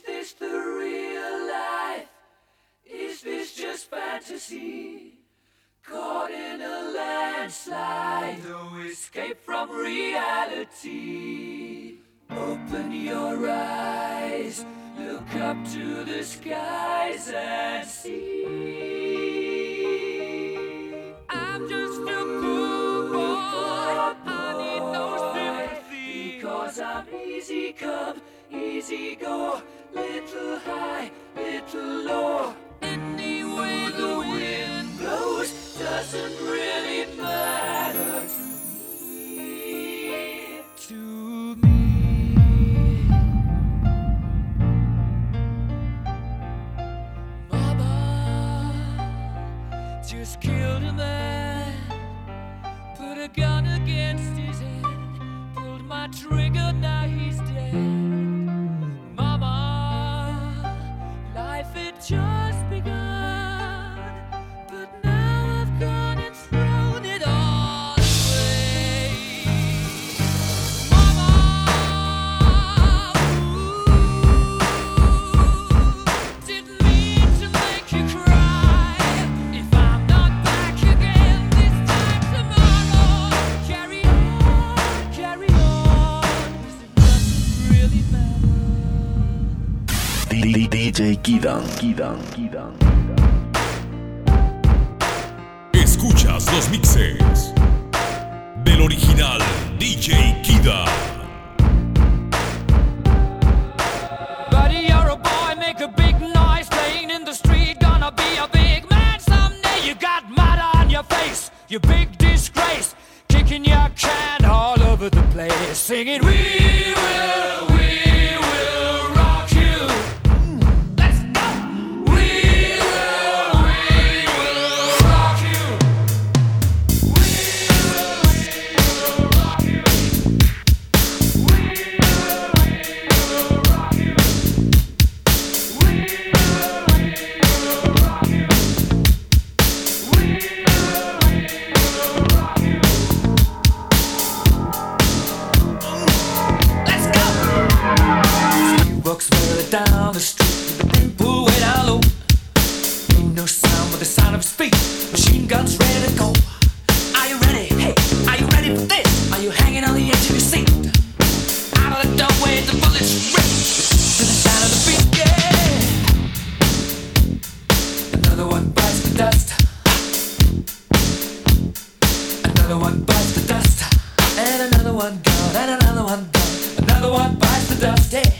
Is this the real life? Is this just fantasy? Caught in a landslide, no escape from reality. Open your eyes, look up to the skies and see. I'm just a poor boy, I need no sympathy. Because I'm easy come, easy go, little high, little low. Any way the wind blows doesn't really DJ Kidan, Kidan, Kidan. Escuchas los mixes del original DJ Kida. Buddy, you're a boy, make a big noise playing in the street. Gonna be a big man someday. You got mud on your face, you big He walks further down the street the pool way down low. Ain't no sound but the sound of his feet. Machine guns ready to go. Are you ready? Hey, are you ready for this? Are you hanging on the edge of your seat? Out of the doorway, the bullets rip to the sound of the beat. Yeah. Another one bites the dust. Another one bites the dust. And another one gone. And another one gone. Another one bites the dust. I'm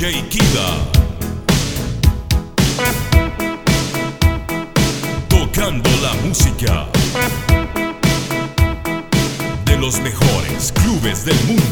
DJ Kida. Tocando la música de los mejores clubes del mundo.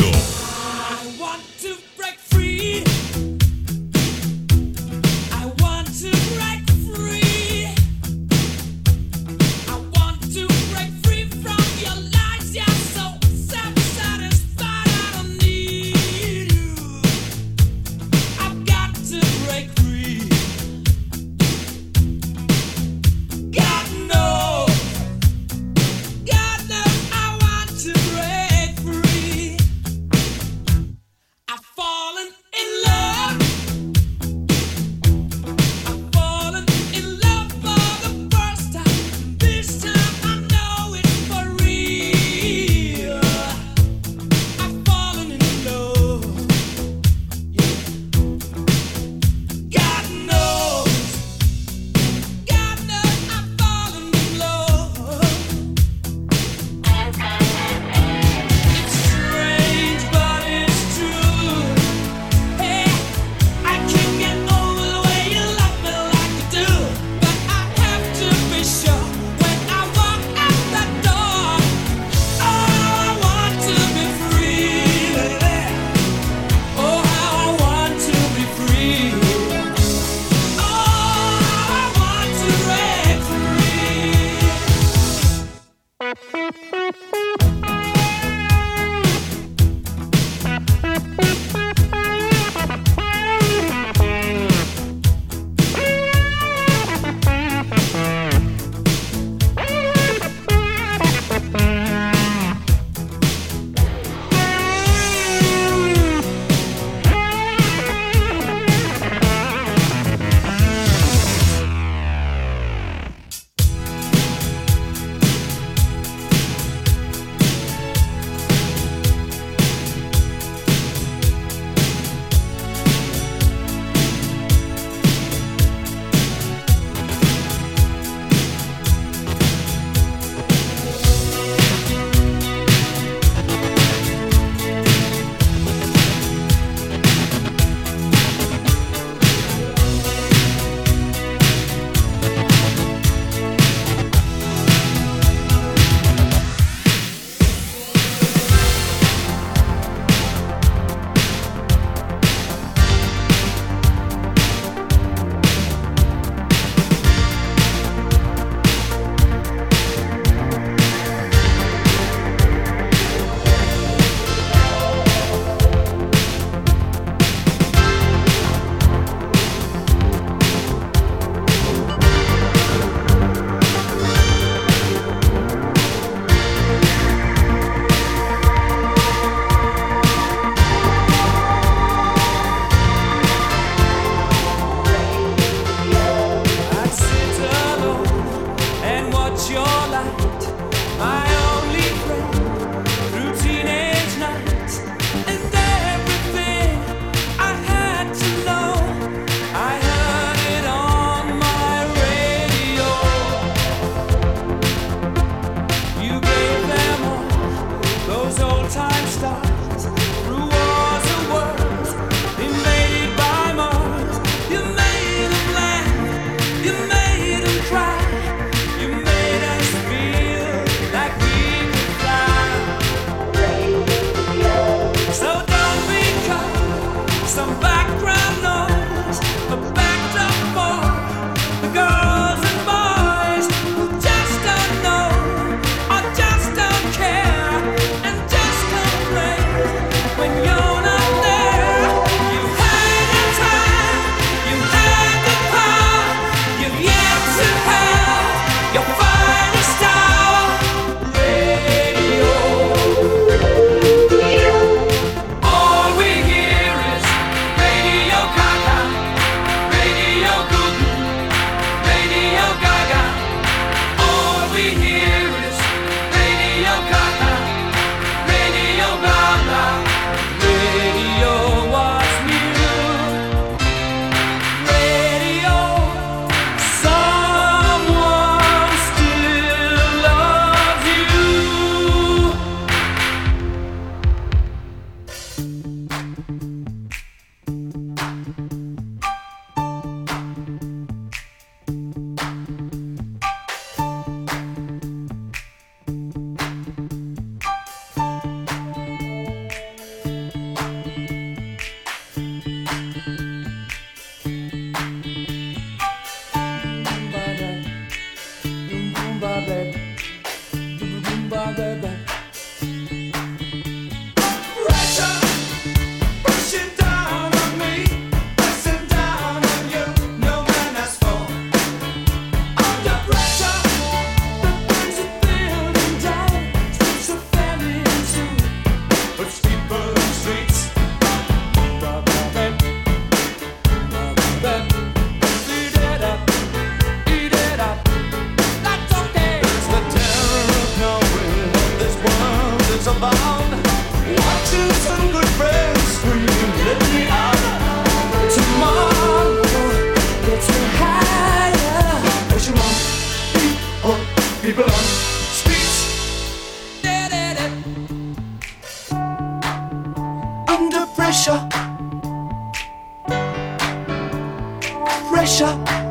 pressure.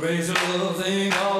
Raise a little thing all